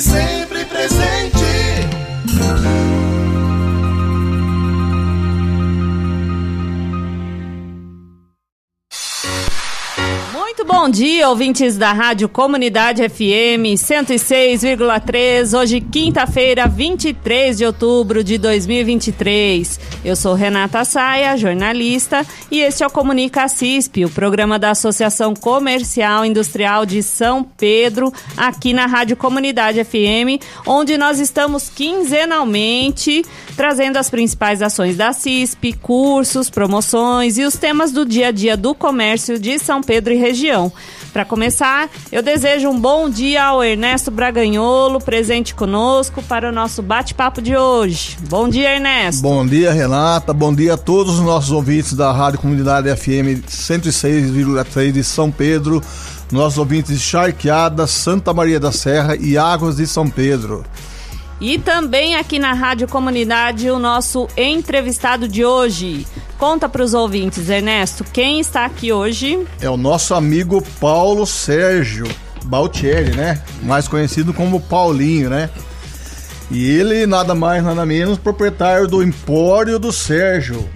Sempre presente. Muito bom dia, ouvintes da Rádio Comunidade FM 106,3. Hoje, quinta-feira, 23 de outubro de 2023. Eu sou Renata Saia, jornalista, e este é o Comunica CISP, o programa da Associação Comercial Industrial de São Pedro, aqui na Rádio Comunidade FM, onde nós estamos quinzenalmente trazendo as principais ações da CISP, cursos, promoções e os temas do dia a dia do comércio de São Pedro e região região. Para começar, eu desejo um bom dia ao Ernesto Braganholo, presente conosco para o nosso bate-papo de hoje. Bom dia, Ernesto. Bom dia, Renata. Bom dia a todos os nossos ouvintes da Rádio Comunidade FM 106,3 de São Pedro, nossos ouvintes de Charqueada, Santa Maria da Serra e Águas de São Pedro. E também aqui na Rádio Comunidade, o nosso entrevistado de hoje. Conta para os ouvintes, Ernesto, quem está aqui hoje? É o nosso amigo Paulo Sérgio Baltieri, né? Mais conhecido como Paulinho, né? E ele, nada mais, nada menos, proprietário do Empório do Sérgio.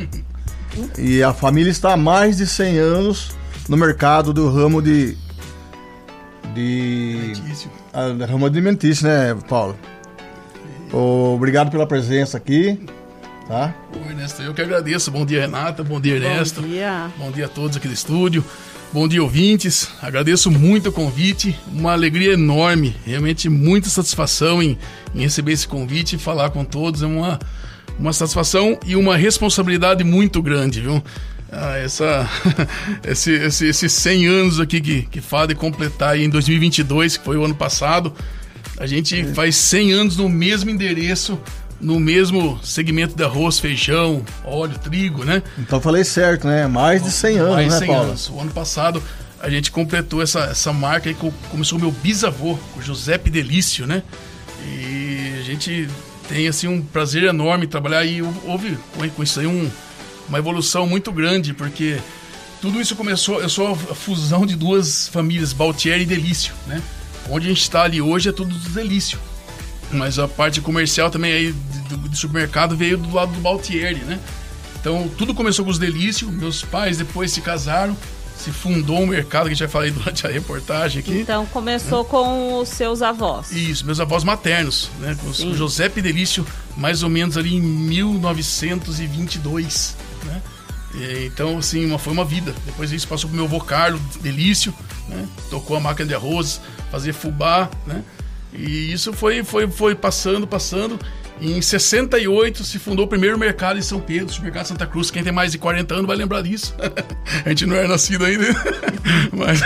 E a família está há mais de 100 anos no mercado do ramo de. de. Alimentício. Ah, ramo alimentício, né, Paulo? Obrigado pela presença aqui. Tá? Oi, Ernesto, eu que agradeço. Bom dia, Renata. Bom dia, Ernesto. Bom dia. Bom dia a todos aqui do estúdio. Bom dia, ouvintes. Agradeço muito o convite. Uma alegria enorme. Realmente muita satisfação em, em receber esse convite e falar com todos. É uma, uma satisfação e uma responsabilidade muito grande, viu? Ah, essa, esse, esse, esses 100 anos aqui que, que fala de completar em 2022, que foi o ano passado. A gente é. faz 100 anos no mesmo endereço, no mesmo segmento de arroz, feijão, óleo, trigo, né? Então falei certo, né? Mais de 100 anos, Mais né, 100 Paulo? anos. O ano passado a gente completou essa, essa marca aí, começou meu bisavô, o José Delício, né? E a gente tem, assim, um prazer enorme trabalhar e houve com isso aí um, uma evolução muito grande, porque tudo isso começou, eu sou a fusão de duas famílias, Baltieri e Delício, né? Onde a gente está ali hoje é tudo do delício. Mas a parte comercial também aí do, do supermercado veio do lado do Baltieri, né? Então tudo começou com os delícios. Meus pais depois se casaram, se fundou um mercado que já falei durante a reportagem aqui. Então começou né? com os seus avós. Isso, meus avós maternos, né? Com o José Delício, mais ou menos ali em 1922, né? Então, assim, uma, foi uma vida. Depois isso passou pro meu avô Carlos Delício, né? Tocou a máquina de arroz, fazer fubá, né? E isso foi, foi, foi passando, passando. Em 68 se fundou o primeiro mercado em São Pedro, o supermercado Santa Cruz. Quem tem mais de 40 anos vai lembrar disso. a gente não era nascido ainda, mas,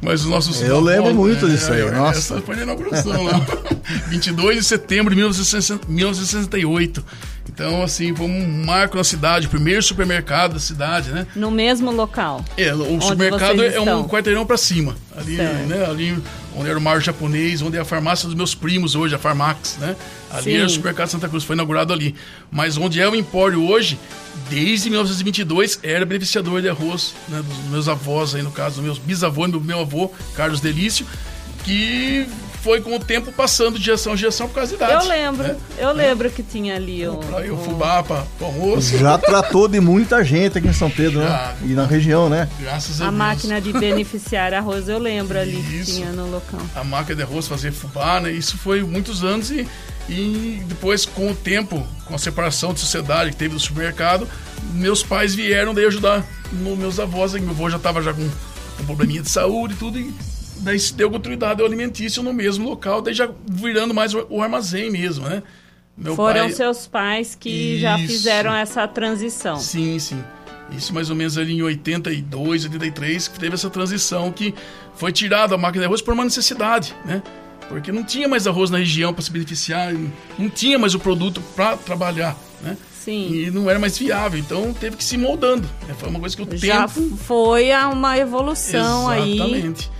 mas os nossos. Eu lembro muito é, disso aí, nossa. Essa foi a inauguração lá. 22 de setembro de 1968. Então, assim, foi um marco na cidade, primeiro supermercado da cidade, né? No mesmo local. É, o supermercado é um quarteirão para cima. Ali, né? Ali onde era o mar japonês, onde é a farmácia dos meus primos hoje, a Farmax, né? Ali Sim. era o supermercado Santa Cruz, foi inaugurado ali. Mas onde é o Empório hoje, desde 1922, era beneficiador de arroz, né? Dos meus avós aí, no caso, dos meus bisavôs, meu, meu avô, Carlos Delício, que foi com o tempo passando de geração em geração por causa da idade. Eu lembro, né? eu lembro que tinha ali o. Pra ir o fubá para o almoço. Já tratou de muita gente aqui em São Pedro, né? Já, E na região, né? Graças a, a Deus. A máquina de beneficiar arroz, eu lembro ali Isso. que tinha no local. A máquina de arroz fazer fubá, né? Isso foi muitos anos e, e depois, com o tempo, com a separação de sociedade que teve do supermercado, meus pais vieram daí ajudar meus avós. Meu avô já estava já com um probleminha de saúde e tudo. E daí se deu continuidade ao alimentício no mesmo local, daí já virando mais o armazém mesmo, né? Meu Foram pai... seus pais que Isso. já fizeram essa transição. Sim, sim. Isso mais ou menos ali em 82, 83, que teve essa transição que foi tirada a máquina de arroz por uma necessidade, né? Porque não tinha mais arroz na região para se beneficiar, não tinha mais o produto para trabalhar, né? Sim. E não era mais viável, então teve que se moldando. Né? Foi uma coisa que o Já tempo... foi uma evolução aí. Exatamente.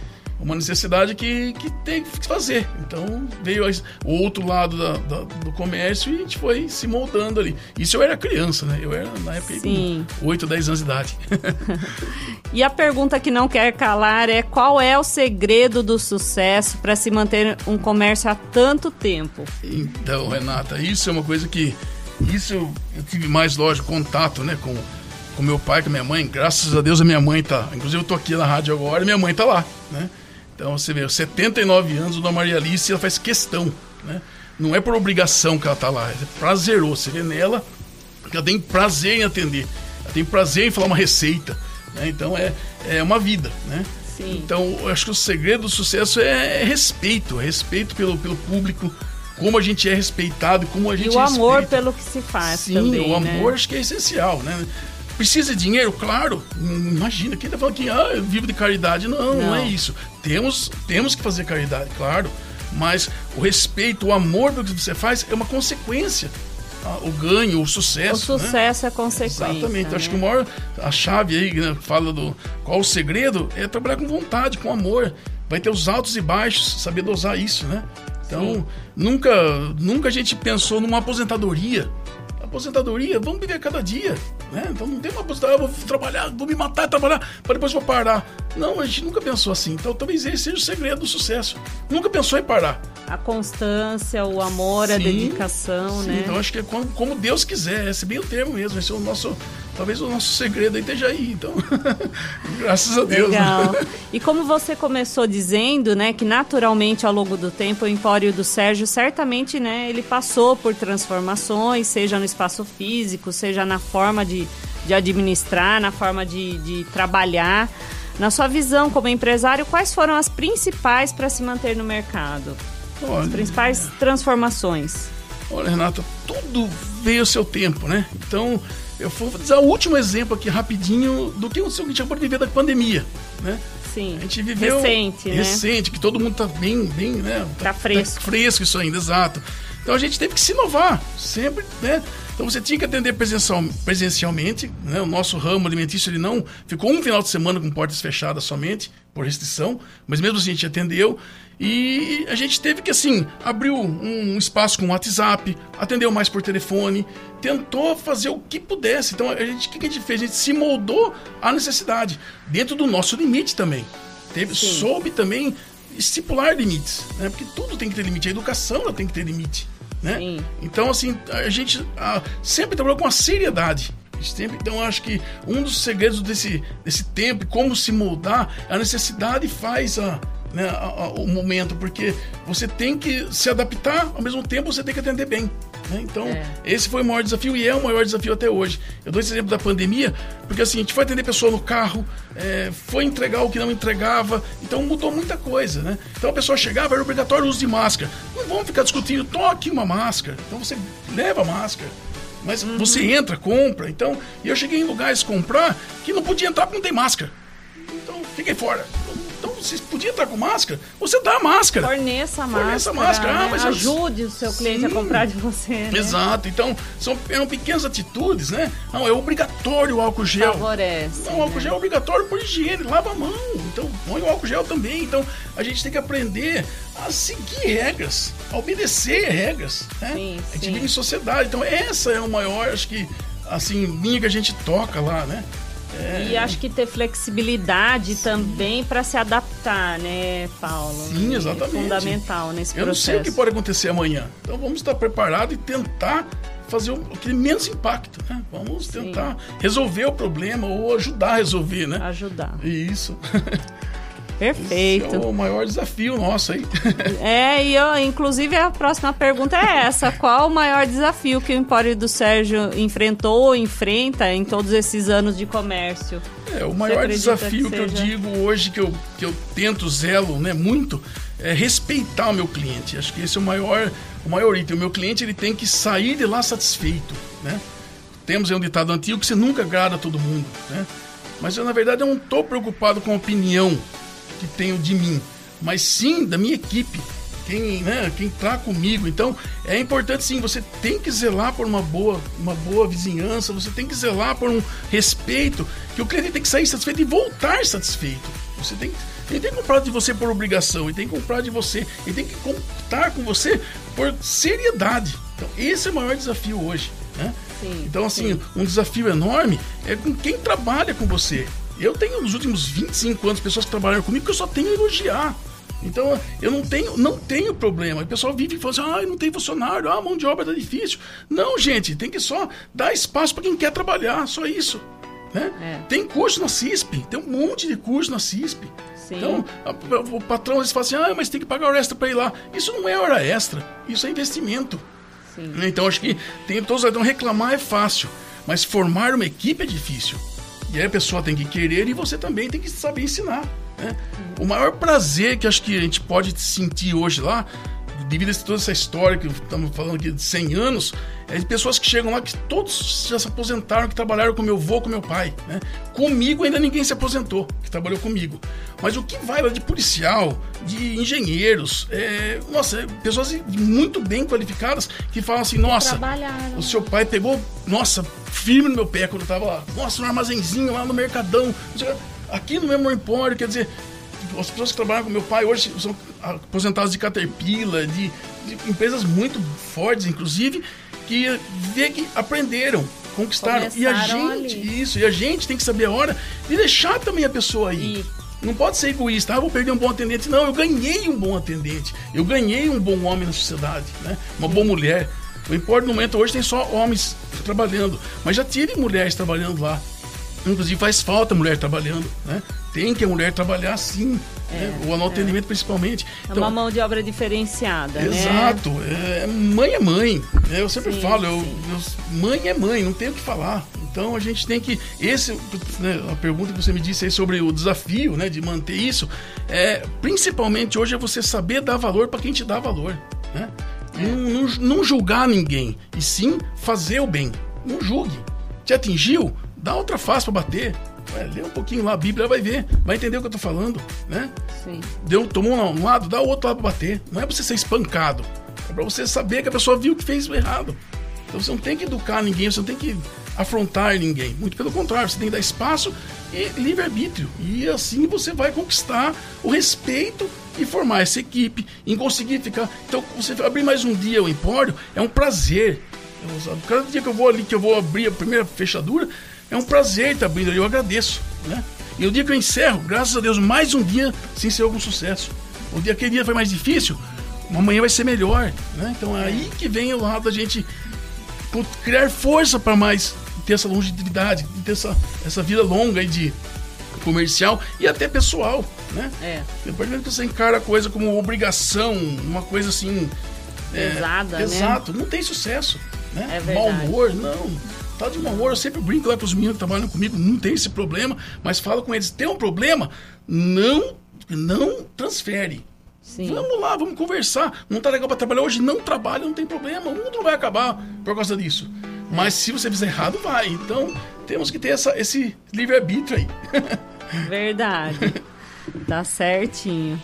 Uma necessidade que, que tem que fazer. Então veio o outro lado da, da, do comércio e a gente foi se moldando ali. Isso eu era criança, né? Eu era na época Sim. com 8, 10 anos de idade. E a pergunta que não quer calar é qual é o segredo do sucesso para se manter um comércio há tanto tempo? Então, Renata, isso é uma coisa que isso eu, eu tive mais, lógico, contato, né, com com meu pai, com minha mãe. Graças a Deus a minha mãe tá. Inclusive eu tô aqui na rádio agora e minha mãe tá lá, né? Então você vê, 79 anos, Dona Maria Alice, ela faz questão, né? Não é por obrigação que ela tá lá, é prazeroso. Você vê nela ela tem prazer em atender, ela tem prazer em falar uma receita, né? Então é, é uma vida, né? Sim. Então eu acho que o segredo do sucesso é, respeito, é respeito pelo, pelo público, como a gente é respeitado, como a gente E o amor respeita. pelo que se faz Sim, também, o né? amor acho que é essencial, né? Precisa de dinheiro? Claro. Imagina, quem tá falando que ah, eu vivo de caridade? Não, não, Não. é isso. Temos, temos que fazer caridade, claro. Mas o respeito, o amor pelo que você faz é uma consequência. Ah, o ganho, o O sucesso. né? sucesso é consequência. Exatamente. Eu acho que o né? maior, a chave aí, né, fala do qual o segredo, é trabalhar com vontade, com amor. Vai ter os altos e baixos, saber dosar isso, né? Então, nunca, nunca a gente pensou numa aposentadoria. Aposentadoria, vamos viver cada dia, né? Então não tem uma aposentadoria, eu vou trabalhar, vou me matar, trabalhar, para depois vou parar. Não, a gente nunca pensou assim. Então talvez esse seja o segredo do sucesso. Nunca pensou em parar. A constância, o amor, a Sim, dedicação, Sim, né? Então acho que é como, como Deus quiser, esse é bem o termo mesmo. Esse é o nosso. Talvez o nosso segredo aí esteja aí. Então, graças a Deus. né? Legal. E como você começou dizendo, né, que naturalmente ao longo do tempo o Empório do Sérgio certamente, né, ele passou por transformações, seja no espaço físico, seja na forma de, de administrar, na forma de, de trabalhar. Na sua visão como empresário, quais foram as principais para se manter no mercado? As Olha, principais transformações? Olha, Renata, tudo veio ao seu tempo, né? Então, eu vou dizer o último exemplo aqui rapidinho do que aconteceu que a gente acabou de viver da pandemia, né? Sim. A gente viveu recente, né? recente, que todo mundo tá bem, bem, né? Tá fresco. fresco isso ainda, exato. Então a gente teve que se inovar, sempre, né? Então você tinha que atender presencial, presencialmente, né? O nosso ramo alimentício ele não ficou um final de semana com portas fechadas somente por restrição, mas mesmo assim a gente atendeu e a gente teve que assim abrir um, espaço com WhatsApp, atendeu mais por telefone, tentou fazer o que pudesse. Então a gente, o que a gente fez? A gente se moldou à necessidade dentro do nosso limite também. Teve, Sim. soube também estipular limites, né? Porque tudo tem que ter limite, a educação ela tem que ter limite, né? Sim. Então assim a gente ah, sempre trabalhou com a seriedade. Sempre, então acho que um dos segredos desse, desse tempo, como se moldar, a necessidade faz a, né, o momento, porque você tem que se adaptar, ao mesmo tempo você tem que atender bem. né? Então, É. esse foi o maior desafio e é o maior desafio até hoje. Eu dou esse exemplo da pandemia, porque assim, a gente foi atender pessoa no carro, é, foi entregar o que não entregava, então mudou muita coisa, né? Então a pessoa chegava, era obrigatório o uso de máscara. Não vamos ficar discutindo, toque uma máscara. Então você leva a máscara. Mas você entra, compra. Então, e eu cheguei em lugares comprar que não podia entrar porque não tem máscara. Então, fiquei fora. Então, você podia entrar com máscara, você dá a máscara. Forneça a Forneça a máscara, máscara. Ah, né? mas eu- ajude o seu cliente a Sim. comprar de você, né? Exato. Então, são, pequenas atitudes, né? Não, é obrigatório o álcool gel. Favorece. Não, o álcool né? gel é obrigatório por higiene, lava a mão. Então, põe o álcool gel também. Então, a gente tem que aprender a seguir regras, a obedecer regras. Né? Sim, a gente sim. vive em sociedade. Então, essa é o maior, acho que, assim, linha que a gente toca lá, né? E acho que ter flexibilidade também para se adaptar, né, Paulo? Sim, É exatamente. fundamental nesse Eu não processo. sei o que pode acontecer amanhã. Então, vamos estar preparados e tentar fazer o que menos impacto, né? Vamos Sim. tentar resolver o problema ou ajudar a resolver, né? Ajudar. Isso. Perfeito. Esse é o maior desafio nosso aí. É, e eu, inclusive a próxima pergunta é essa: qual o maior desafio que o Empório do Sérgio enfrentou ou enfrenta em todos esses anos de comércio? É, o maior desafio que que, eu digo hoje, que eu, que eu tento, zelo né, muito, é respeitar o meu cliente. Acho que esse é o maior, o maior item. O meu cliente ele tem que sair de lá satisfeito. Né? temos aí um ditado antigo que você nunca agrada a todo mundo, né? Mas eu, na verdade, eu não estou preocupado com a opinião que tenho de mim, mas sim da minha equipe, quem, né, quem tá comigo. Então, é importante sim, você tem que zelar por uma boa, uma boa vizinhança, você tem que zelar por um respeito, que o cliente tem que sair satisfeito e voltar satisfeito. Você tem, ele tem que comprar de você por obrigação, ele tem que comprar de você, ele tem que contar com você por seriedade. Então, esse é o maior desafio hoje. Né? Sim, então, assim, sim. um desafio enorme é com quem trabalha com você. Eu tenho nos últimos 25 anos pessoas que trabalham comigo que eu só tenho a elogiar. Então eu não tenho, não tenho problema. O pessoal vive e fala assim: ah, não tem funcionário, ah, mão de obra tá difícil. Não, gente, tem que só dar espaço para quem quer trabalhar, só isso. Né? É. Tem curso na CISP, tem um monte de curso na CISP. Sim. Então, a, a, o patrão às vezes fala assim: ah, mas tem que pagar hora extra para ir lá. Isso não é hora extra, isso é investimento. Sim. Então acho que tem todos então reclamar é fácil, mas formar uma equipe é difícil. E aí a pessoa tem que querer e você também tem que saber ensinar. Né? O maior prazer que acho que a gente pode sentir hoje lá devido a toda essa história que estamos falando aqui de 100 anos, é de pessoas que chegam lá que todos já se aposentaram, que trabalharam com meu avô, com meu pai. Né? Comigo ainda ninguém se aposentou, que trabalhou comigo. Mas o que vai lá de policial, de engenheiros, é, nossa, é, pessoas muito bem qualificadas que falam assim, nossa, o seu pai pegou, nossa, firme no meu pé quando eu tava lá. Nossa, no armazenzinho lá no Mercadão. Aqui no mesmo empório, quer dizer, as pessoas que trabalham com meu pai hoje são aposentados de Caterpillar, de, de empresas muito fortes, inclusive, que vê que aprenderam, conquistaram. Começaram e a gente, ali. isso, e a gente tem que saber a hora de deixar também a pessoa aí. E... Não pode ser egoísta, ah, vou perder um bom atendente. Não, eu ganhei um bom atendente. Eu ganhei um bom homem na sociedade, né? Uma boa mulher. O Empório no momento hoje tem só homens trabalhando, mas já tive mulheres trabalhando lá. Inclusive faz falta mulher trabalhando, né? Tem que a mulher trabalhar sim, é, né? o atendimento é. principalmente. Então, é uma mão de obra diferenciada, né? exato, né? É, mãe é mãe. Né? Eu sempre sim, falo, eu, eu, mãe é mãe, não tem o que falar. Então a gente tem que. Esse, né, a pergunta que você me disse aí sobre o desafio né, de manter isso, é, principalmente hoje é você saber dar valor para quem te dá valor. Né? É. Não, não, não julgar ninguém, e sim fazer o bem. Não julgue. Te atingiu? Dá outra face para bater. Vai, lê um pouquinho lá a Bíblia, vai ver, vai entender o que eu tô falando, né? Sim. Deu, tomou um lado, dá o outro lado pra bater. Não é pra você ser espancado. É pra você saber que a pessoa viu que fez o errado. Então você não tem que educar ninguém, você não tem que afrontar ninguém. Muito pelo contrário, você tem que dar espaço e livre-arbítrio. E assim você vai conquistar o respeito e formar essa equipe, em conseguir ficar. Então, você abrir mais um dia o empório é um prazer. Cada dia que eu vou ali, que eu vou abrir a primeira fechadura, é um prazer estar abrindo eu agradeço. Né? E o dia que eu encerro, graças a Deus, mais um dia se encerrou com sucesso. O dia aquele dia foi mais difícil, amanhã vai ser melhor. Né? Então é aí que vem o lado da gente criar força para mais ter essa longevidade, ter essa, essa vida longa aí de comercial e até pessoal, né? É. Depois que você encara a coisa como obrigação, uma coisa assim... É, Pesada, é, Exato, não tem sucesso. Né? É Mau humor, não Tá de mau humor, eu sempre brinco lá com os meninos que trabalham comigo, não tem esse problema, mas falo com eles, tem um problema, não, não transfere. Sim. Vamos lá, vamos conversar. Não tá legal para trabalhar hoje, não trabalha, não tem problema, o mundo não vai acabar por causa disso. Mas se você fizer errado, vai. Então, temos que ter essa, esse livre-arbítrio aí. Verdade. Tá certinho.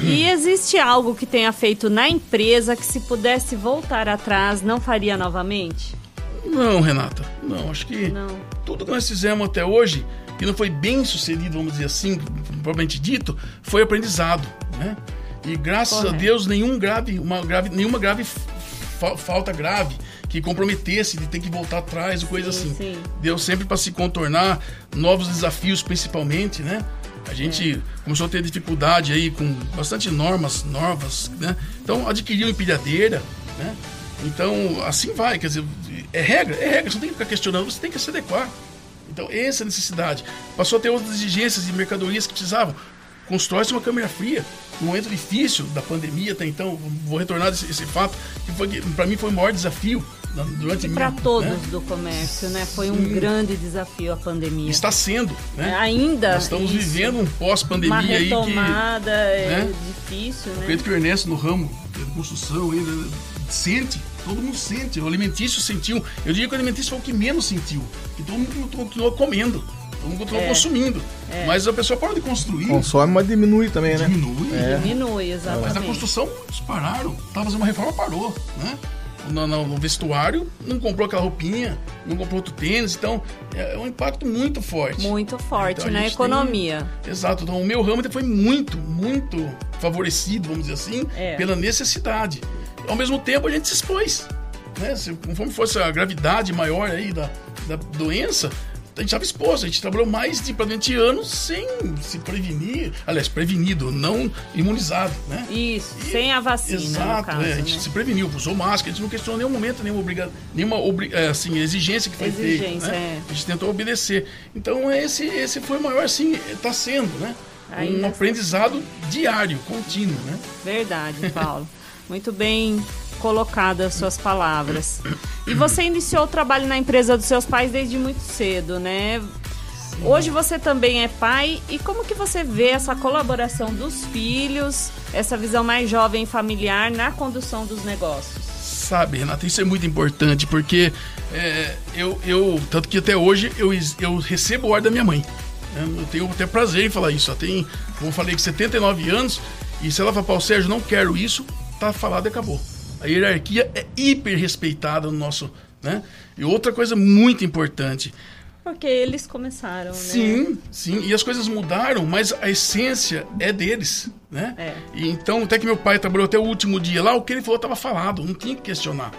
E existe algo que tenha feito na empresa que se pudesse voltar atrás não faria novamente? Não, Renata. Não, acho que não. tudo que nós fizemos até hoje, que não foi bem sucedido, vamos dizer assim, propriamente dito, foi aprendizado, né? E graças Correto. a Deus, nenhum grave, uma grave, nenhuma grave fa falta grave que comprometesse de ter que voltar atrás ou coisa sim, assim. Sim. Deu sempre para se contornar novos desafios, principalmente, né? A gente é. começou a ter dificuldade aí com bastante normas novas, né? Então adquiriu empilhadeira, né? Então, assim vai, quer dizer, é regra, é regra, você não tem que ficar questionando, você tem que se adequar. Então, essa é a necessidade. Passou a ter outras exigências de mercadorias que precisavam. Constrói-se uma câmera fria. No momento difícil da pandemia até então, vou retornar esse, esse fato, que, para mim foi o maior desafio durante para todos né? do comércio, né? Foi um Sim. grande desafio a pandemia. Está sendo, né? É, ainda. Nós estamos isso. vivendo um pós-pandemia aí que. Retomada é né? difícil, né? Acredito que o Ernesto no ramo de construção ainda sente Todo mundo sente. O alimentício sentiu. Eu diria que o alimentício foi o que menos sentiu. Que todo mundo continuou comendo. Todo mundo continuou É. consumindo. Mas a pessoa para de construir. Consome, mas diminui também, né? Diminui. Diminui, Mas a exatamente. construção, eles pararam. Tava fazendo uma reforma, parou, né? No, no- no vestuário, não comprou aquela roupinha, não comprou outro tênis. Então, é um impacto muito forte. Muito forte Então, na gente economia. tem- Exato. Então, o meu ramo foi muito, muito favorecido, vamos dizer assim, É. pela necessidade. Ao mesmo tempo, a gente se expôs. Né? Se, conforme fosse a gravidade maior aí da, da doença, a gente estava exposto. A gente trabalhou mais de praticamente anos sem se prevenir. Aliás, prevenido, não imunizado, né? Isso, E- sem a vacina, Exato, caso, é, a gente né? se preveniu, usou máscara, a gente não questionou em nenhum momento nenhuma, obriga, nenhuma obri- é, assim, exigência que foi feita. Exigência, Né? é. A gente tentou obedecer. Então esse, esse foi o maior, assim, está sendo, né? Aí um nessa- aprendizado diário, contínuo, né? Verdade, Paulo. Muito bem colocadas as suas palavras. E você iniciou o trabalho na empresa dos seus pais desde muito cedo, né? Hoje você também é pai e como que você vê essa colaboração dos filhos, essa visão mais jovem e familiar na condução dos negócios? Sabe, Renata, isso é muito importante, porque é, eu, eu, tanto que até hoje eu, eu recebo ordem da minha mãe. Eu tenho até prazer em falar isso. Ela tem, como eu falei, que 79 anos, e se ela falar, Paulo Sérgio, não quero isso, tá falado e acabou. A hierarquia é hiper respeitada no nosso. Né? E outra coisa muito importante, Porque eles começaram, né? Sim, sim. E as coisas mudaram, mas a essência é deles, né? É. E então, até que meu pai trabalhou até o último dia lá, o que ele falou estava falado, não tinha que questionar.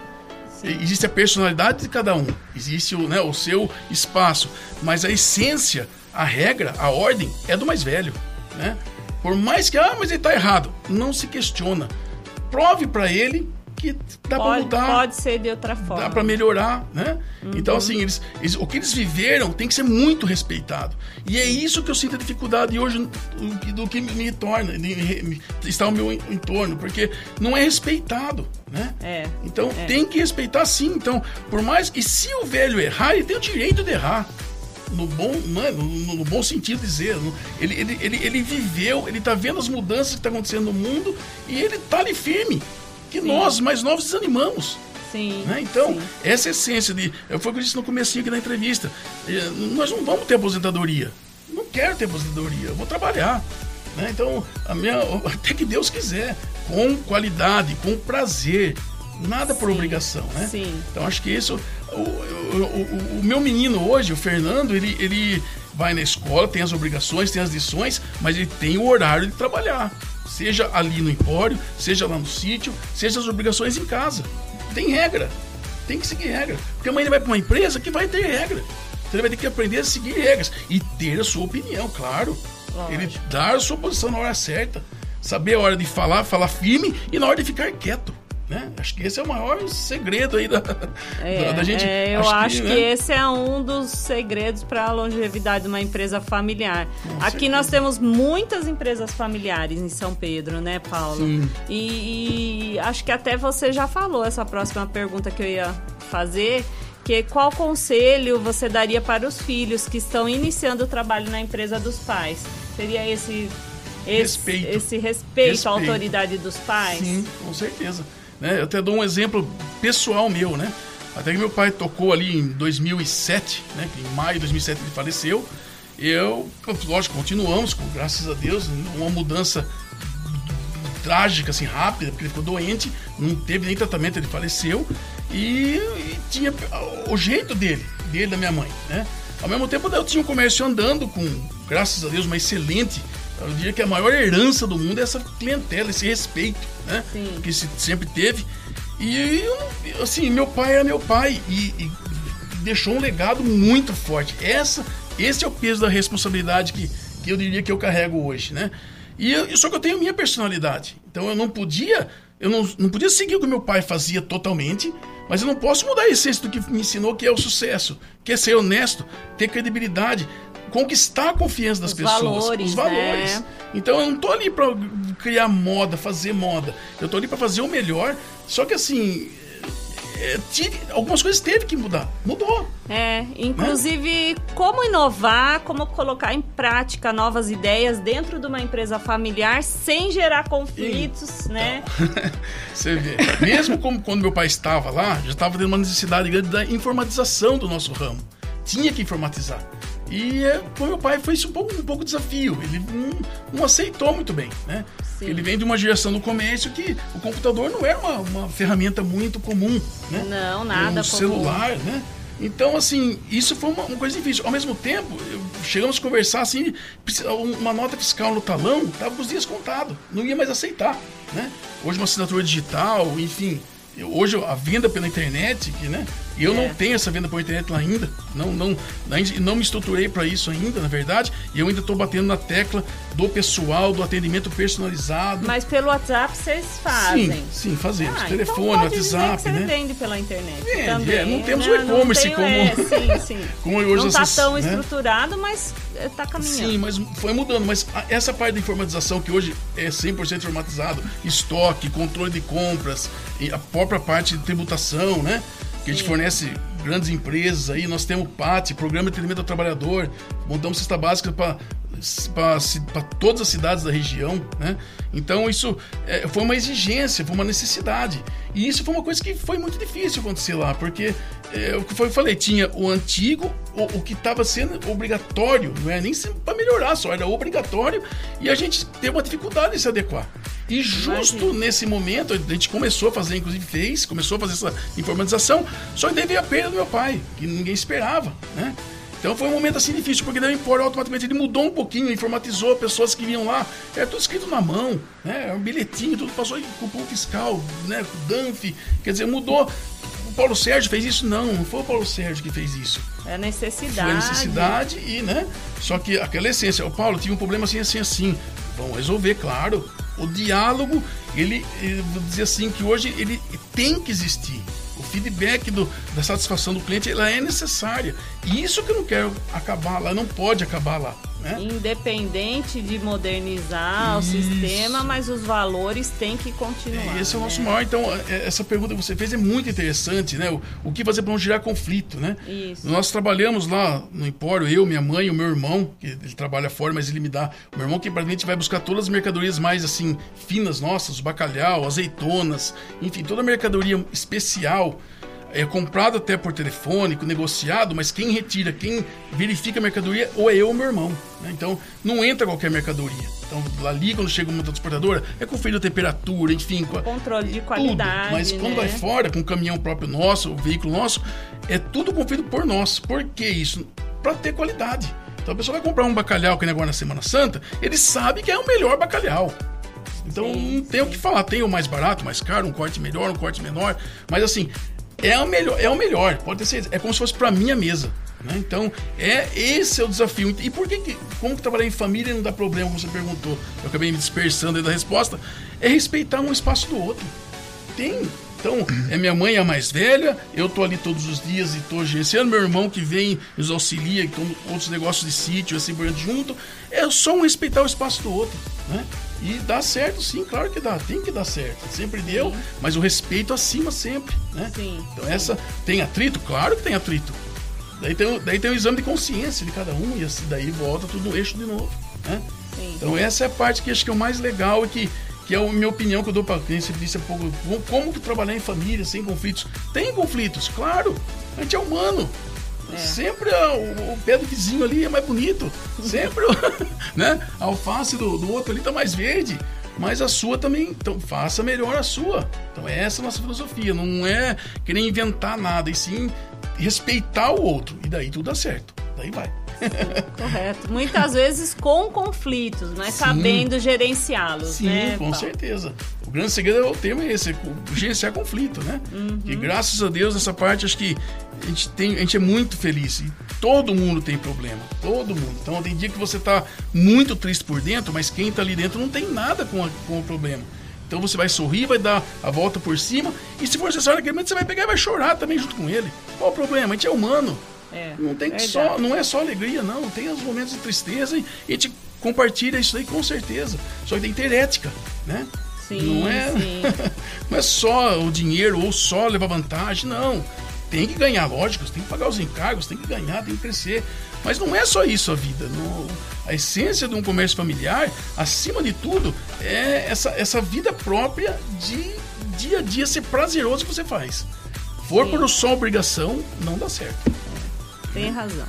Existe a personalidade de cada um, existe o, né, o seu espaço, mas a essência, a regra, a ordem é do mais velho, né? Por mais que, ah, mas ele está errado, não se questiona. Prove para ele que dá para mudar pode ser de outra forma. dá para melhorar, né? Então, assim, eles, eles- o que eles viveram tem que ser muito respeitado. E é isso que eu sinto a dificuldade hoje do, que me torna, está ao meu en- entorno, porque não é respeitado, né? É, Então, é. tem que respeitar sim. Então, por mais que se o velho errar, ele tem o direito de errar. No bom, né? no, no- bom sentido dizer. no- Ele, ele, ele, ele viveu, ele tá vendo as mudanças que estão acontecendo no mundo e ele tá ali firme. Que nós, mais novos, desanimamos. Sim. Né? Então, sim. essa essência de. Foi o que eu disse no comecinho aqui da entrevista. eh, Nós não vamos ter aposentadoria. Não quero ter aposentadoria, eu vou trabalhar. Né? Então, a minha, até que Deus quiser, com qualidade, com prazer. Nada por Sim, obrigação, né? sim. Então acho que isso. O, o, o- meu menino hoje, o Fernando, ele, ele vai na escola, tem as obrigações, tem as lições, mas ele tem o horário de trabalhar. Seja ali no empório, seja lá no sítio, seja as obrigações em casa. Tem regra. Tem que seguir regra. Porque amanhã ele vai para uma empresa que vai ter regra. Então ele vai ter que aprender a seguir regras e ter a sua opinião, claro. Lógico. Ele dar a sua posição na hora certa. Saber a hora de falar, falar firme e na hora de ficar quieto. Né? Acho que esse é o maior segredo aí da, É, da, da gente. é, eu acho, que, né? esse é um dos segredos para a longevidade de uma empresa familiar. Aqui certeza. nós temos muitas empresas familiares em São Pedro, né, Paulo? Sim. E, e acho que até você já falou essa próxima pergunta que eu ia fazer. Que qual conselho você daria para os filhos que estão iniciando o trabalho na empresa dos pais? Seria esse esse Respeito. esse respeito, Respeito. à autoridade dos pais? Sim, com certeza. Né? Eu até dou um exemplo pessoal meu, né? Até que meu pai tocou ali em 2007, né? Em maio de 2007 ele faleceu. Eu, lógico, continuamos, com, graças a Deus, uma mudança trágica, assim, rápida, porque ele ficou doente, não teve nem tratamento, ele faleceu. E, e tinha o jeito dele, dele da minha mãe, né? Ao mesmo tempo, eu tinha um comércio andando com, graças a Deus, uma excelente. Eu diria que a maior herança do mundo é essa clientela, esse respeito, né? Sim. Que se sempre teve. E, assim, meu pai era meu pai e, e deixou um legado muito forte. Essa, esse é o peso da responsabilidade que, que eu diria que eu carrego hoje, né? E eu- só que eu tenho a minha personalidade. Então eu não podia, eu não, não podia seguir o que meu pai fazia totalmente, mas eu não posso mudar a essência do que me ensinou, que é o sucesso, que é ser honesto, ter credibilidade, conquistar a confiança das Os pessoas, valores, os valores. né? Então eu não tô ali para criar moda, fazer moda. Eu tô ali para fazer o melhor. Só que assim, é, tive, algumas coisas teve que mudar. Mudou. É, inclusive, como inovar, como colocar em prática novas ideias dentro de uma empresa familiar sem gerar conflitos, né? Você vê, mesmo como quando meu pai estava lá, já estava tendo uma necessidade grande da informatização do nosso ramo. Tinha que informatizar. E é, com meu pai foi isso um pouco, um pouco desafio. Ele não, não aceitou muito bem, né? Sim. Ele vem de uma geração do comércio que o computador não era uma, uma ferramenta muito comum, né? Não, nada Um comum. celular, né? Então, assim, isso foi uma, uma coisa difícil. Ao mesmo tempo, chegamos a conversar, assim, uma nota fiscal no talão, tava com os dias contados. Não ia mais aceitar, né? Hoje uma assinatura digital, enfim... Hoje a venda pela internet, que, né? Eu É. não tenho essa venda por internet lá ainda. Não, não, não me estruturei para isso ainda, na verdade. E eu ainda estou batendo na tecla do pessoal, do atendimento personalizado. Mas pelo WhatsApp vocês fazem. Sim, sim, fazemos. Ah, Telefone, então pode dizer WhatsApp, que você né? vende pela internet Vende, também. é, não temos né? o e-commerce como- É, sim, sim. como hoje não está tão né? estruturado, mas está caminhando. Sim, mas foi mudando. Mas essa parte da informatização que hoje é 100% informatizado, estoque, controle de compras, e a própria parte de tributação, né? Que a gente fornece grandes empresas aí, nós temos o PAT, Programa de Atendimento ao Trabalhador, montamos cesta básica para para todas as cidades da região, né? Então isso é, foi uma exigência, foi uma necessidade. E isso foi uma coisa que foi muito difícil acontecer lá, porque é, o que foi, eu falei, tinha o antigo, o, o que estava sendo obrigatório, não é nem para melhorar só, era obrigatório, e a gente teve uma dificuldade em se adequar. E justo Imagino. nesse momento, a gente começou a fazer, inclusive fez, começou a fazer essa informatização, só que veio a perda do meu pai, que ninguém esperava, né? Então foi um momento assim difícil, porque daí o Empório automaticamente ele mudou um pouquinho, informatizou pessoas que vinham lá, era tudo escrito na mão, né? Era um bilhetinho, tudo passou em cupom fiscal, né? DANF, quer dizer, mudou. O Paulo Sérgio fez isso? Não, não foi o Paulo Sérgio que fez isso. É necessidade. Foi necessidade e, né? Só que aquela essência, o Paulo tinha um problema assim, assim, assim. Vamos resolver, claro. O diálogo, ele, ele vou dizer assim, que hoje ele tem que existir. Feedback do, da satisfação do cliente, ela é necessária. E isso que eu não quero acabar lá, não pode acabar lá, né? Independente de modernizar Isso. o sistema, mas os valores têm que continuar. Esse é o nosso né? maior. Então, é, essa pergunta que você fez é muito interessante, né? O, o que fazer para não gerar conflito, né? Isso. Nós trabalhamos lá no Empório, eu, minha mãe e o meu irmão, que ele trabalha fora, mas ele me dá. O meu irmão que praticamente vai buscar todas as mercadorias mais assim, finas nossas, bacalhau, azeitonas, enfim, toda a mercadoria especial. É comprado até por telefone, negociado, mas quem retira, quem verifica a mercadoria, ou é eu ou meu irmão. né? Então, não entra qualquer mercadoria. Então, ali, quando chega uma transportadora, é conferido a temperatura, enfim. com a- Controle de tudo. qualidade. Mas quando né? vai fora, com o caminhão próprio nosso, o veículo nosso, é tudo conferido por nós. Por que isso? Para ter qualidade. Então a pessoa vai comprar um bacalhau que nem agora na Semana Santa, ele sabe que é o melhor bacalhau. Então Sim, não tem o que falar. Tem o mais barato, mais caro, um corte melhor, um corte menor. Mas assim, é o melhor, é o melhor, pode certeza. É como se fosse para minha mesa. Né? Então, é esse é o desafio. E por que, que como que trabalhar em família não dá problema, você perguntou? Eu acabei me dispersando da resposta. É respeitar um espaço do outro. Tem. Então, é minha mãe a mais velha, eu tô ali todos os dias e tô gerenciando, meu irmão que vem nos auxilia, com outros negócios de sítio, assim por diante, junto. É só um respeitar o espaço do outro, né? E dá certo, sim, claro que dá, tem que dar certo. Sempre deu, mas o respeito acima sempre, né? Sim, Então, essa tem atrito? Claro que tem atrito. Daí tem, o- daí tem o exame de consciência de cada um, e assim daí volta tudo no eixo de novo, né? Sim. Então essa é a parte que acho que é o mais legal e que, que é a minha opinião que eu dou para quem você disse há pouco. Como, como que trabalhar em família sem conflitos? Tem conflitos, claro. A gente é humano. É. Sempre a- o, o pé do vizinho ali é mais bonito. Sempre, né? A alface do, do outro ali tá mais verde. Mas a sua também, então faça melhor a sua. Então essa é a nossa filosofia. Não é querer inventar nada, e sim respeitar o outro. E daí tudo dá certo. Daí vai. Correto. Muitas vezes com conflitos, mas Sim. sabendo gerenciá-los, Sim, né? com Paulo? certeza. O grande segredo é o tema é esse, é gerenciar conflito, né? Uhum. E graças a Deus, nessa parte, acho que a gente, tem, a gente é muito feliz. E todo mundo tem problema. Todo mundo. Então tem dia que você tá muito triste por dentro, mas quem tá ali dentro não tem nada com, a- com o problema. Então você vai sorrir, vai dar a volta por cima. E se for necessário naquele momento, você vai pegar e vai chorar também junto com ele. Qual o problema? A gente é humano. É, Não tem que verdade. só, não é só alegria, não. Tem os momentos de tristeza e a gente compartilha isso aí com certeza. Só que tem que ter ética, né? Sim, não é, não é só o dinheiro ou só levar vantagem, não. Tem que ganhar, lógico, tem que pagar os encargos, tem que ganhar, tem que crescer. Mas não é só isso a vida. A essência de um comércio familiar, acima de tudo, é essa, essa vida própria de dia a dia ser prazeroso que você faz. For Sim. por só obrigação, não dá certo. Tem razão.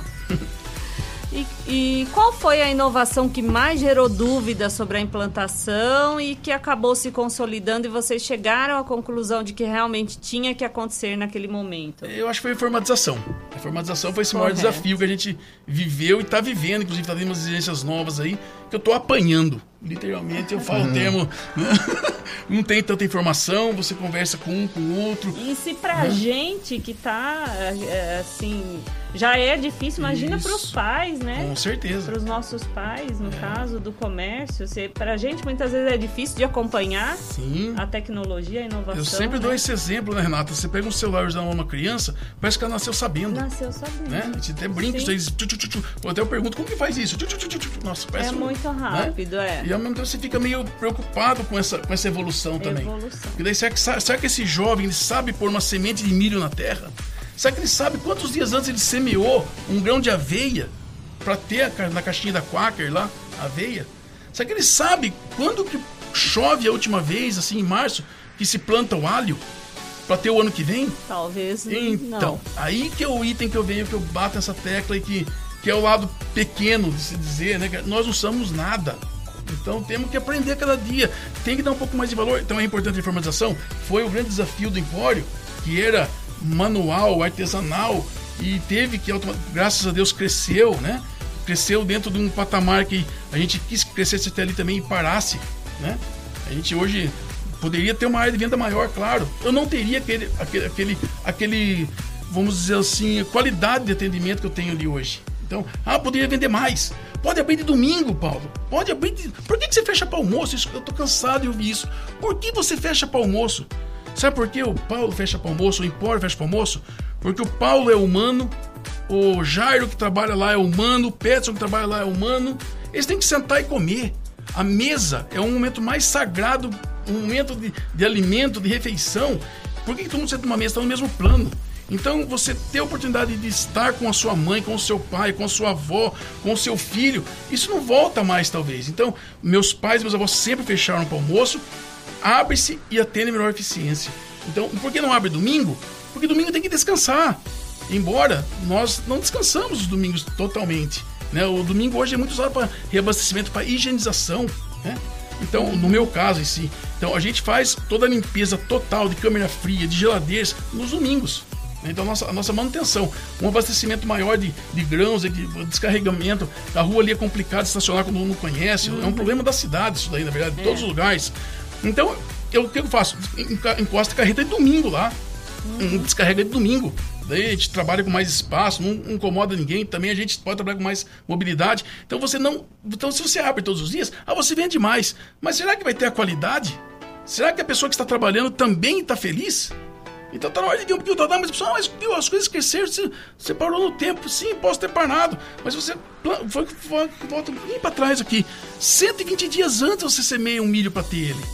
E, e qual foi a inovação que mais gerou dúvidas sobre a implantação e que acabou se consolidando e vocês chegaram à conclusão de que realmente tinha que acontecer naquele momento? Eu acho que foi a informatização. A informatização foi esse maior Correto. desafio que a gente viveu e está vivendo. Inclusive, está tendo umas exigências novas aí que eu estou apanhando. Literalmente, eu falo o termo. né? Não tem tanta informação, você conversa com um, com o outro. E se pra gente que tá, é, assim, já é difícil, imagina Isso. pros pais, né? Com certeza. Para os nossos pais, no caso do comércio, se, pra gente muitas vezes é difícil de acompanhar Sim. a tecnologia, a inovação. Eu sempre dou né? esse exemplo, né, Renata? Você pega um celular e dá uma criança, parece que ela nasceu sabendo. Nasceu sabendo. Né? A gente até brinca, Sim. vocês. tchu, tchu, tchu, tchu. Eu até eu pergunto como que faz isso? Nossa, parece É um- muito né? rápido, é. E ao mesmo tempo você fica meio preocupado com essa, com essa evolução também. Evolução. E daí, será que, será que esse jovem ele sabe pôr uma semente de milho na terra? Será que ele sabe quantos dias antes ele semeou um grão de aveia para ter a na caixinha da Quaker lá, aveia? Será que ele sabe quando que chove a última vez, assim, em março, que se planta o alho para ter o ano que vem? Talvez Então, não. aí que é o item que eu venho, que eu bato essa tecla e que, que é o lado pequeno de se dizer, né? Nós não somos nada. Então temos que aprender cada dia. Tem que dar um pouco mais de valor. Então é importante a informatização. Foi o grande desafio do Empório, que era manual, artesanal, e teve que, graças a Deus, cresceu, né? Cresceu dentro de um patamar que a gente quis que crescesse até ali também e parasse, né? A gente hoje poderia ter uma área de venda maior, claro. Eu não teria aquele, aquele, aquele, aquele, vamos dizer assim, qualidade de atendimento que eu tenho ali hoje. Então, ah, poderia vender mais. Pode abrir de domingo, Paulo. Pode abrir de... Por que, que você fecha para almoço? Eu tô cansado de ouvir isso. Por que você fecha para almoço? Sabe por que o Paulo fecha para almoço, o Empório fecha para almoço? Porque o Paulo é humano, o Jairo que trabalha lá é humano, o Peterson que trabalha lá é humano. Eles têm que sentar e comer. A mesa é um momento mais sagrado, um momento de, de alimento, de refeição. Por que, que todo mundo senta numa mesa está no mesmo plano? Então, você ter a oportunidade de estar com a sua mãe, com o seu pai, com a sua avó, com o seu filho, isso não volta mais, talvez. Então, meus pais e meus avós sempre fecharam para almoço, abre-se e atende melhor eficiência. Então, por que não abre domingo? Porque domingo tem que descansar. Embora nós não descansamos os domingos totalmente. Né? O domingo hoje é muito usado para reabastecimento, para higienização. Né? Então, no meu caso em si, então a gente faz toda a limpeza total de câmera fria, de geladeiras nos domingos. Então, a nossa, a nossa manutenção, um abastecimento maior de, de grãos, de descarregamento. A rua ali é complicado estacionar quando não conhece. É um problema da cidade, isso daí, na verdade, de todos os lugares. Então, eu, o que eu faço? Encosta a carreta de domingo lá. Um descarrega de domingo. Daí a gente trabalha com mais espaço, não incomoda ninguém. Também a gente pode trabalhar com mais mobilidade. Então você não. Então, se você abre todos os dias, ah, você vende mais. Mas será que vai ter a qualidade? Será que a pessoa que está trabalhando também está feliz? Então tá na hora de um pouquinho da mas pessoal, mas viu, as coisas cresceram, você, você parou no tempo, sim, posso ter parado, mas você foi, foi, volta pouquinho para trás aqui. 120 dias antes você semeia um milho para ter ele.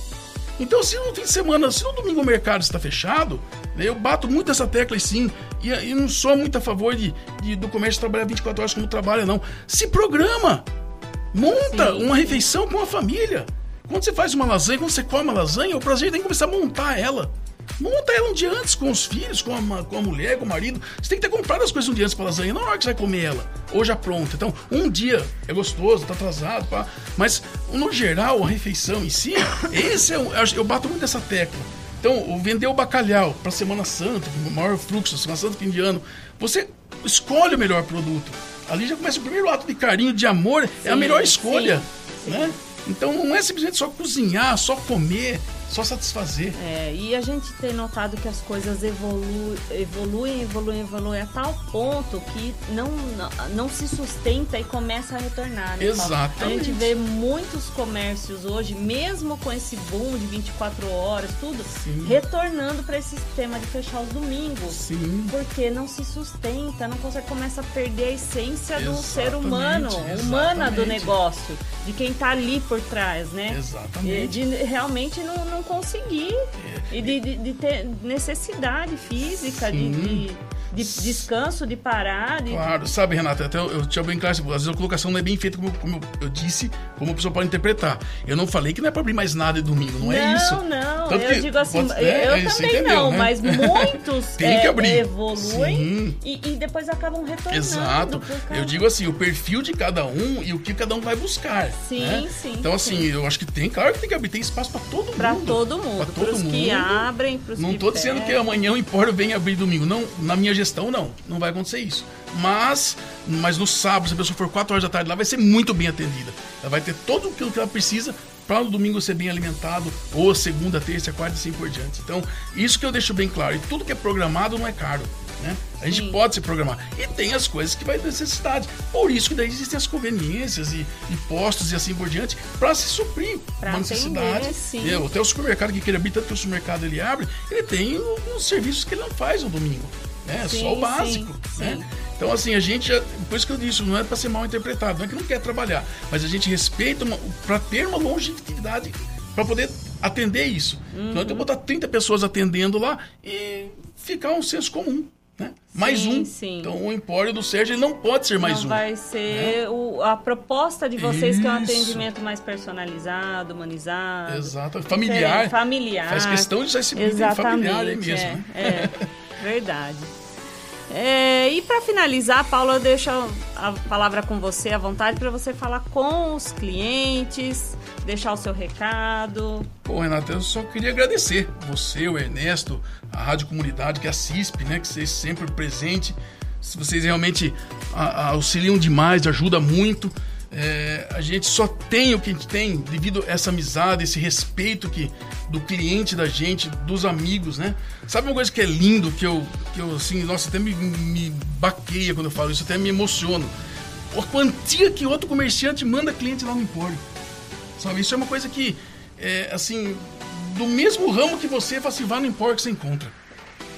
Então, se no fim de semana, se no domingo o mercado está fechado, né, eu bato muito essa tecla sim, e, e não sou muito a favor de, de- do comércio trabalhar 24 horas como trabalha, não. Se programa! Monta Sim. uma refeição com a família. Quando você faz uma lasanha, quando você come uma lasanha, o prazer tem que começar a montar ela. Monta ela um dia antes com os filhos, com a, com a mulher, com o marido. Você tem que ter comprado as coisas um dia antes pra lasanha, não na hora que você vai comer ela, ou já pronta. Então, um dia é gostoso, tá atrasado, pá. Mas, no geral, a refeição em si, esse é o, eu bato muito essa tecla. Então, vender o bacalhau para Semana Santa, o maior fluxo, Semana Santa, fim de ano, você escolhe o melhor produto. Ali já começa o primeiro ato de carinho, de amor, é a Sim, melhor escolha, sim, sim. né? Então não é simplesmente só cozinhar, só comer, só satisfazer. É, e a gente tem notado que as coisas evolu evoluem, evoluem, evoluem a tal ponto que não, não, se sustenta e começa a retornar. Né, Exatamente. A gente vê muitos comércios hoje, mesmo com esse boom de 24 horas, tudo, Sim. retornando para esse sistema de fechar os domingos. Sim. Porque não se sustenta, não consegue, começa a perder a essência do ser Exatamente, humano, humana do exatamente. negócio, de quem tá ali por trás, né? Exatamente. De realmente não, não conseguir. E de, de, de ter necessidade física, de, de, de descanso, de parar. De, Claro, sabe, Renata, até eu, eu tinha bem claro, às vezes a colocação não é bem feita como, como eu disse, como a pessoa pode interpretar. Eu não falei que não é pra abrir mais nada de domingo, não, é isso. Não, Tanto eu digo assim, pode- é, eu é, também entendeu, não, né? mas muitos Tem que é, abrir. evoluem Sim. e, e depois acabam retornando. Exato. Eu digo assim, o perfil de cada um e o que cada um vai buscar. Sim, né? sim, Então, assim, sim. eu acho que tem, claro que tem que abrir, tem espaço pra todo mundo. todo mundo, Pra todo mundo. que abrem, pros Não que tô dizendo que amanhã o Empório vem abrir domingo. Não, na minha gestão, não. Não vai acontecer isso. Mas, mas no sábado, se a pessoa for 4 horas da tarde lá, vai ser muito bem atendida. Ela vai ter tudo aquilo que ela precisa para no domingo ser bem alimentado, ou segunda, terça, quarta e assim por diante. Então, isso que eu deixo bem claro. E tudo que é programado não é caro. Né? A gente Sim. pode se programar. E tem as coisas que vai ter necessidade. Por isso que daí existem as conveniências e, e postos e assim por diante para se suprir Pra uma atender, necessidade. sim. Eu, até o supermercado que queira abrir, tanto que o supermercado ele abre, ele tem uns serviços que ele não faz no domingo. Né? Sim, Só o básico. sim, né? sim. Então, assim, a gente já. Por isso que eu disse, não é para ser mal interpretado, não é que não quer trabalhar, mas a gente respeita para ter uma longevidade para poder atender isso. Não adianta botar 30 pessoas atendendo lá e ficar um senso comum. Né? Mais Sim, um. sim. Então, o empório do Sérgio não pode ser mais não um. vai ser o- a proposta de vocês que é um Isso. atendimento mais personalizado, humanizado. Exato. Familiar. familiar. Faz questão de item Exatamente, familiar aí mesmo. é, né? é, verdade. É, e para finalizar, Paula, eu deixo a palavra com você à vontade para você falar com os clientes, deixar o seu recado. Pô, Renato, eu só queria agradecer você, o Ernesto, a Rádio Comunidade, que é a CISP, né? Que vocês sempre presente. Se vocês realmente auxiliam demais, ajuda muito. É, a gente só tem o que a gente tem devido a essa amizade, esse respeito que do cliente da gente, dos amigos, né? Sabe uma coisa que é lindo, que eu, que eu assim, nossa, até me, me baqueia quando eu falo isso, até me emociono. A quantia que outro comerciante manda cliente lá no Empório. Sabe, isso é uma coisa que, é, assim, do mesmo ramo que você, fala assim, vá no Empório que você encontra.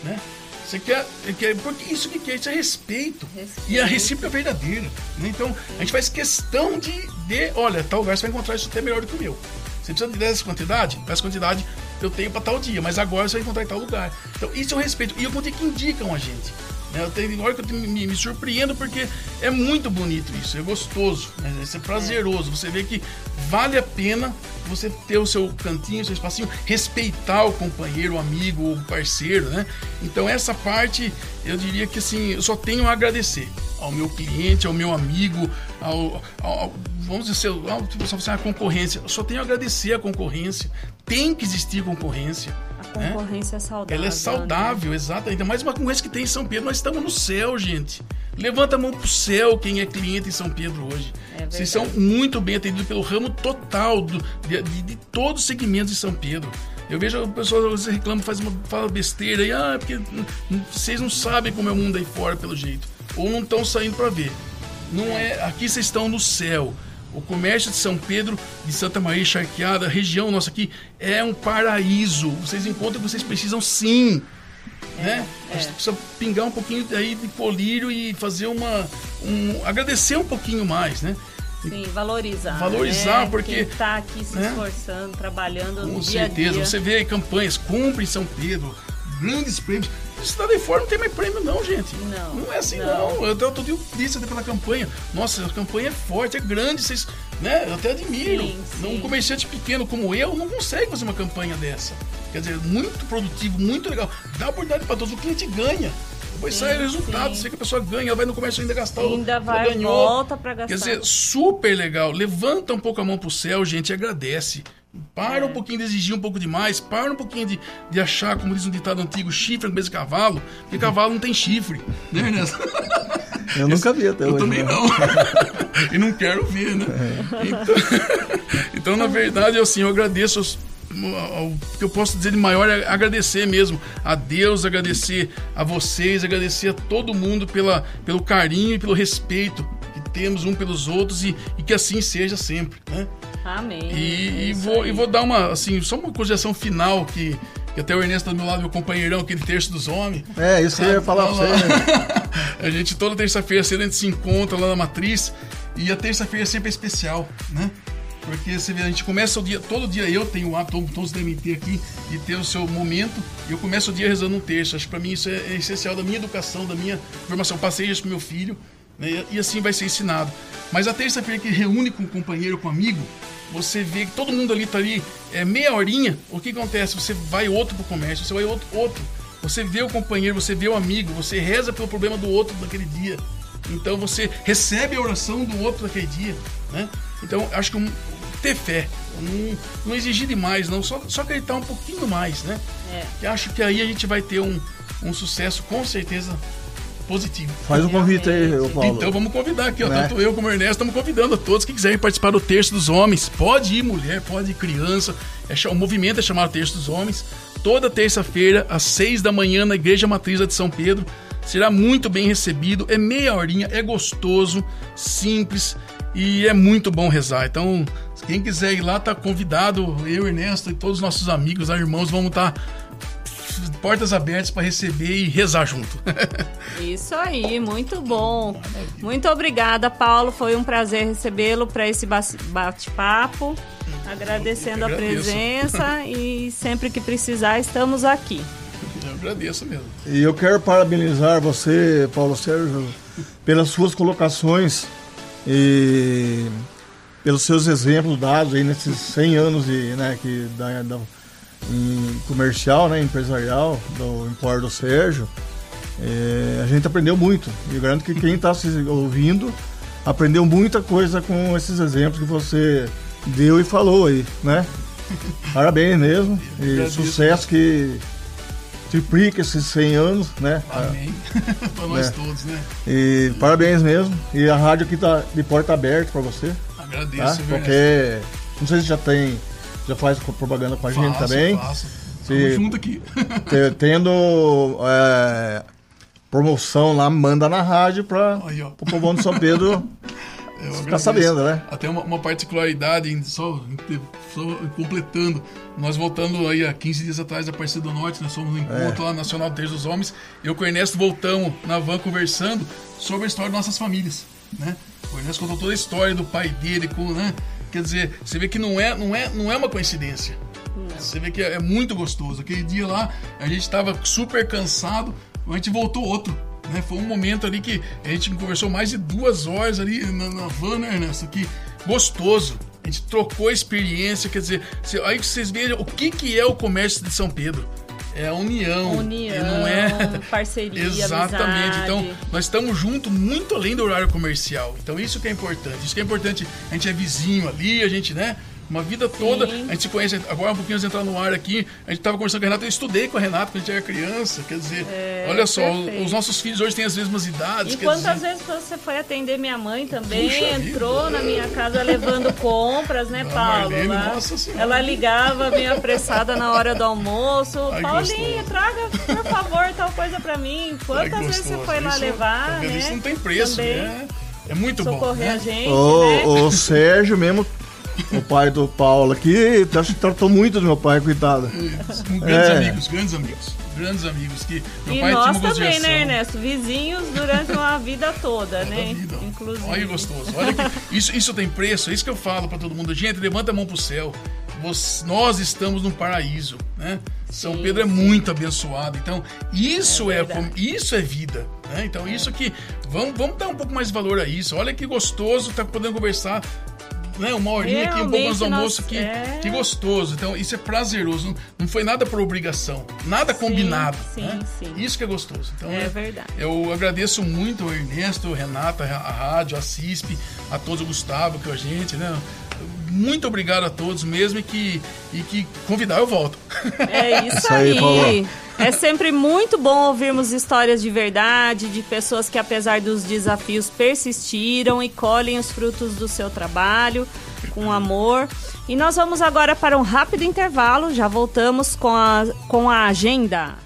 Né? Você quer, quer. Porque isso que quer, isso é respeito. Respeito. E a recíproca é verdadeira. né? Então, a gente faz questão de, de. Olha, tal lugar você vai encontrar isso até melhor do que o meu. Você precisa de dessa quantidade? Essa quantidade eu tenho para tal dia, mas agora você vai encontrar em tal lugar. Então, isso é o respeito. E eu contei que indicam a gente. Né? Eu tenho hora que eu me, me surpreendo porque é muito bonito isso, é gostoso, né? isso é prazeroso. Você vê que vale a pena você ter o seu cantinho, o seu espacinho, respeitar o companheiro, o amigo, o parceiro, né? Então essa parte eu diria que assim, eu só tenho a agradecer ao meu cliente, ao meu amigo, ao, ao- ao- vamos dizer, ao, tipo, só a concorrência. Eu só tenho a agradecer a concorrência. Tem que existir concorrência. Né? concorrência é saudável. Ela é né? saudável, exato. Ainda mais uma concorrência que tem em São Pedro. Nós estamos no céu, gente. Levanta a mão pro céu quem é cliente em São Pedro hoje. É Vocês são muito bem atendidos pelo ramo total do- de, de- de todos os segmentos de São Pedro. Eu vejo o pessoal às vezes reclama, faz uma fala besteira e ah, é porque vocês não sabem como é o mundo aí fora pelo jeito. Ou não estão saindo para ver. Não é, aqui vocês estão no céu. O comércio de São Pedro, de Santa Maria Charqueada, região nossa aqui, é um paraíso. Vocês encontram que vocês precisam sim. né? A gente precisa pingar um pouquinho aí de colírio e fazer uma. Um, agradecer um pouquinho mais, né? Sim, valorizar. Valorizar, né? porque- Quem tá aqui se né? esforçando, trabalhando Com no dia a certeza. dia. Você vê aí campanhas, cumpre em São Pedro, grandes prêmios. Cidade de fora não tem mais prêmio, não, gente. Não, Não é assim, não. não. Eu até outro dia disse até pela campanha. Nossa, a campanha é forte, é grande, vocês. Né? Eu até admiro. Sim, sim. Um comerciante pequeno como eu não consegue fazer uma campanha dessa. Quer dizer, muito produtivo, muito legal. Dá oportunidade para todos, o cliente ganha. Depois Sim, sai o resultado, você que a pessoa ganha, ela vai no comércio ainda gastar. o- Ainda ela vai, ganhou. volta pra gastar. Quer dizer, super legal. Levanta um pouco a mão pro céu, gente, e agradece. Para É. um pouquinho de exigir um pouco demais, para um pouquinho de, de achar, como diz um ditado antigo, chifre no de cavalo, porque cavalo não tem chifre. Né, Ernesto? Eu nunca vi até Eu hoje. também né? não. e não quero ver, né? Então, então, na verdade, eu, assim, eu agradeço o que eu posso dizer de maior é agradecer mesmo a Deus, agradecer a vocês, agradecer a todo mundo pela, pelo carinho e pelo respeito que temos um pelos outros e, e que assim seja sempre, né? Amém. E, e vou, e vou dar uma, assim, só uma consideração final que, que até o Ernesto tá do meu lado, meu companheirão, aquele terço dos homens. É, isso que eu ia falar pra você. Né? a gente toda terça-feira cedo a gente se encontra lá na Matriz e a terça-feira sempre é especial, né? Porque você vê, a gente começa o dia, todo dia eu tenho o hábito, todos devem ter aqui, de ter o seu momento. E eu começo o dia rezando um terço. Acho que para mim isso é, é, essencial da minha educação, da minha formação. Eu passei isso pro meu filho, né? e assim vai ser ensinado. Mas a terça-feira que reúne com um companheiro, com um amigo, você vê que todo mundo ali tá ali, é meia horinha, o que acontece? Você vai outro pro comércio, você vai outro, outro. Você vê o companheiro, você vê o amigo, você reza pelo problema do outro naquele dia. Então você recebe a oração do outro naquele dia, né? Então acho que um, ter fé, não, não, exigir demais, não, só, só acreditar um pouquinho mais, né? É. Acho que aí a gente vai ter um, um sucesso com certeza positivo. Faz um convite aí, Paulo. Então vamos convidar aqui, ó, né? tanto eu como o Ernesto estamos convidando a todos que quiserem participar do Terço dos Homens. Pode ir mulher, pode ir criança. É, o movimento é chamado Terço dos Homens. Toda terça-feira, às seis da manhã, na Igreja Matriz de São Pedro. Será muito bem recebido, é meia horinha, é gostoso, simples e é muito bom rezar. Então, quem quiser ir lá, tá convidado. Eu, Ernesto e todos os nossos amigos, irmãos, vamos estar tá portas abertas para receber e rezar junto. Isso aí, muito bom. Muito obrigada, Paulo. Foi um prazer recebê-lo para esse bate-papo. Agradecendo a presença e sempre que precisar, estamos aqui. Eu agradeço mesmo. E eu quero parabenizar você, Paulo Sérgio, pelas suas colocações e pelos seus exemplos dados aí nesses 100 anos de, né, que, da, da em comercial, né, empresarial do Empório do Sérgio, é, a gente aprendeu muito. E garanto que quem está se ouvindo aprendeu muita coisa com esses exemplos que você deu e falou aí, né? Parabéns mesmo. E sucesso que triplique esses 100 anos, né? Amém. para nós é. todos, né? E parabéns mesmo. E a rádio aqui tá de porta aberta para você. Agradeço, tá? Porque não sei se já tem já faz propaganda com a gente também. Faço. Se, junto aqui. tendo é, promoção lá, manda na rádio para o povo de São Pedro ficar sabendo, né? Até uma, uma particularidade, só, só, completando, nós voltando aí há 15 dias atrás da Parceria do Norte, nós fomos no encontro é. lá Nacional Terço dos Homens, eu com o Ernesto voltamos na van conversando sobre a história de nossas famílias, né? O Ernesto contou toda a história do pai dele, com, né? Quer dizer, você vê que não é, não é, não é uma coincidência. Não. Você vê que é, é muito gostoso. Aquele dia lá, a gente estava super cansado, a gente voltou outro. Né? Foi um momento ali que a gente conversou mais de duas horas ali na, na van, né, Ernesto? Que gostoso. A gente trocou experiência, quer dizer, aí vocês vejam o que, que é o comércio de São Pedro. É a união. União, não é parceria, Exatamente. Amizade. Então, nós estamos juntos muito além do horário comercial. Então, isso que é importante. Isso que é importante. A gente é vizinho ali, a gente, né? Uma vida toda. Sim. A gente se conhece. Agora, um pouquinho antes de entrar no ar aqui, a gente estava conversando com a Renata. Eu estudei com a Renata quando a gente era criança. Quer dizer, é, olha só, perfeito. os nossos filhos hoje têm as mesmas idades. E quantas dizer... vezes você foi atender minha mãe também? Puxa entrou vida. na minha casa levando compras, né, Paulo? Marlene, lá, ela ligava, bem apressada na hora do almoço. Ai, Paulinho, gostoso. traga, por favor, tal coisa para mim. Quantas Ai, vezes você foi lá isso, levar? Tá né? Isso não tem preço, também. né? É muito Socorrer bom. Né? a gente. O, né? o Sérgio mesmo o pai do Paulo aqui tratou muito do meu pai, coitado. grandes é. amigos, grandes amigos. Grandes amigos que meu e pai nós tinha uma também, né, Ernesto? Vizinhos durante uma vida toda, né? Vida. Inclusive. Olha que gostoso. Olha que isso, isso tem preço, é isso que eu falo para todo mundo. Gente, levanta a mão pro céu. nós estamos no paraíso, né? São sim, Pedro é muito abençoado. Então, isso é, é isso é vida, né? Então, isso que vamos, vamos dar um pouco mais de valor a isso. Olha que gostoso estar tá podendo conversar né, uma horinha aqui, um pouco mais do almoço, que, é... que gostoso. Então, isso é prazeroso. Não, não foi nada por obrigação, nada sim, combinado. Sim, né? sim. Isso que é gostoso. Então, é, é verdade. Eu agradeço muito ao Ernesto, Renata, a rádio, a CISP, a todos, o Gustavo, que é a gente, né? Muito obrigado a todos mesmo e que, e que convidar eu volto. É isso, isso aí. aí É sempre muito bom ouvirmos histórias de verdade, de pessoas que, apesar dos desafios, persistiram e colhem os frutos do seu trabalho com amor. E nós vamos agora para um rápido intervalo, já voltamos com a, com a agenda.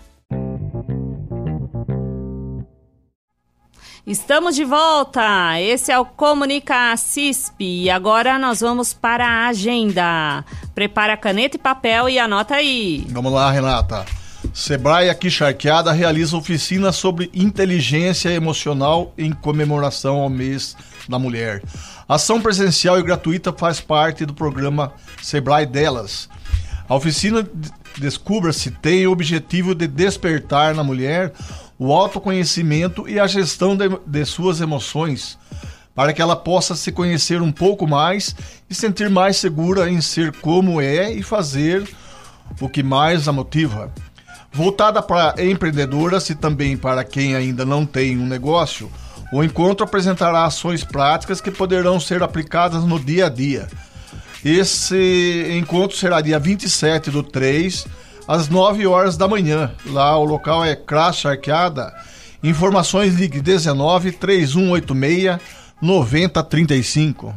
Estamos de volta. Esse é o Comunica CISP e agora nós vamos para a agenda. Prepara caneta e papel e anota aí. Vamos lá, Renata. Sebrae aqui charqueada realiza oficina sobre inteligência emocional em comemoração ao mês da mulher. Ação presencial e gratuita faz parte do programa Sebrae Delas. A oficina Descubra-se tem o objetivo de despertar na mulher o autoconhecimento e a gestão de, de suas emoções, para que ela possa se conhecer um pouco mais e sentir mais segura em ser como é e fazer o que mais a motiva. Voltada para empreendedoras e também para quem ainda não tem um negócio, o encontro apresentará ações práticas que poderão ser aplicadas no dia a dia. Esse encontro será dia 27 do 3, às 9 horas da manhã. Lá o local é Crash Arqueada. Informações ligue 19 3186 9035.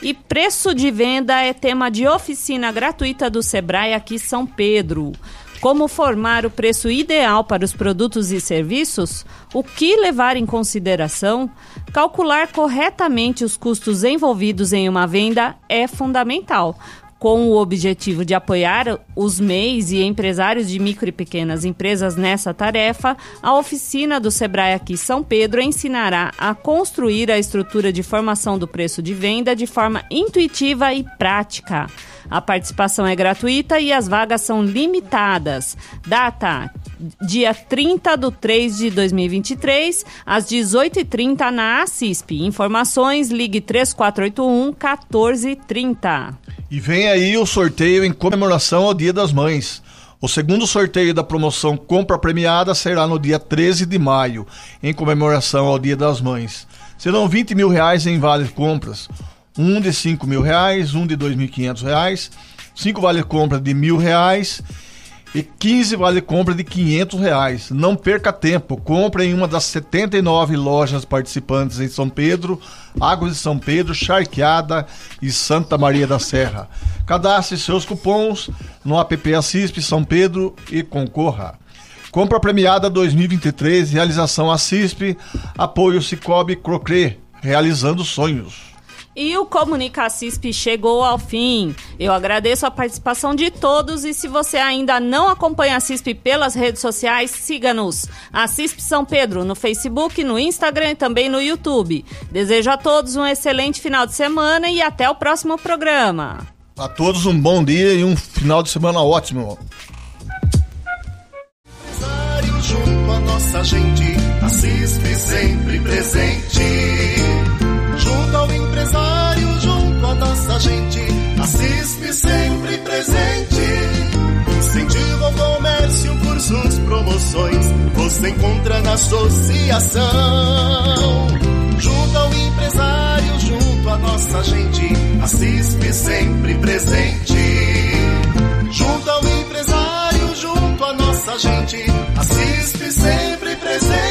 E preço de venda é tema de oficina gratuita do Sebrae aqui São Pedro. Como formar o preço ideal para os produtos e serviços? O que levar em consideração? Calcular corretamente os custos envolvidos em uma venda é fundamental com o objetivo de apoiar os MEIs e empresários de micro e pequenas empresas nessa tarefa, a oficina do Sebrae aqui São Pedro ensinará a construir a estrutura de formação do preço de venda de forma intuitiva e prática. A participação é gratuita e as vagas são limitadas. Data: dia 30 de 3 de 2023, às 18h30 na ACISP. Informações: ligue 3481 1430. E vem aí o sorteio em comemoração ao Dia das Mães. O segundo sorteio da promoção Compra Premiada será no dia 13 de maio, em comemoração ao Dia das Mães. Serão 20 mil reais em vales compras, um de 5 mil reais, um de 2.500 reais, cinco vale compra de mil reais e 15 vale compra de 500 reais. Não perca tempo, compre em uma das 79 lojas participantes em São Pedro, Águas de São Pedro, Charqueada e Santa Maria da Serra. Cadastre seus cupons no app Assispe São Pedro e concorra. Compra premiada 2023, realização Assispe, apoio Cicobi Crocré, realizando sonhos. E o Comunica CISP chegou ao fim. Eu agradeço a participação de todos e se você ainda não acompanha a CISP pelas redes sociais, siga-nos. A CISP São Pedro no Facebook, no Instagram e também no YouTube. Desejo a todos um excelente final de semana e até o próximo programa. A todos um bom dia e um final de semana ótimo. Junto a nossa gente, a CISP sempre presente nossa gente. A CISP sempre presente. Incentiva o comércio, cursos, promoções. Você encontra na associação. Junto ao empresário, junto a nossa gente. A CISP sempre presente. Junto ao empresário, junto a nossa gente. A CISP sempre presente.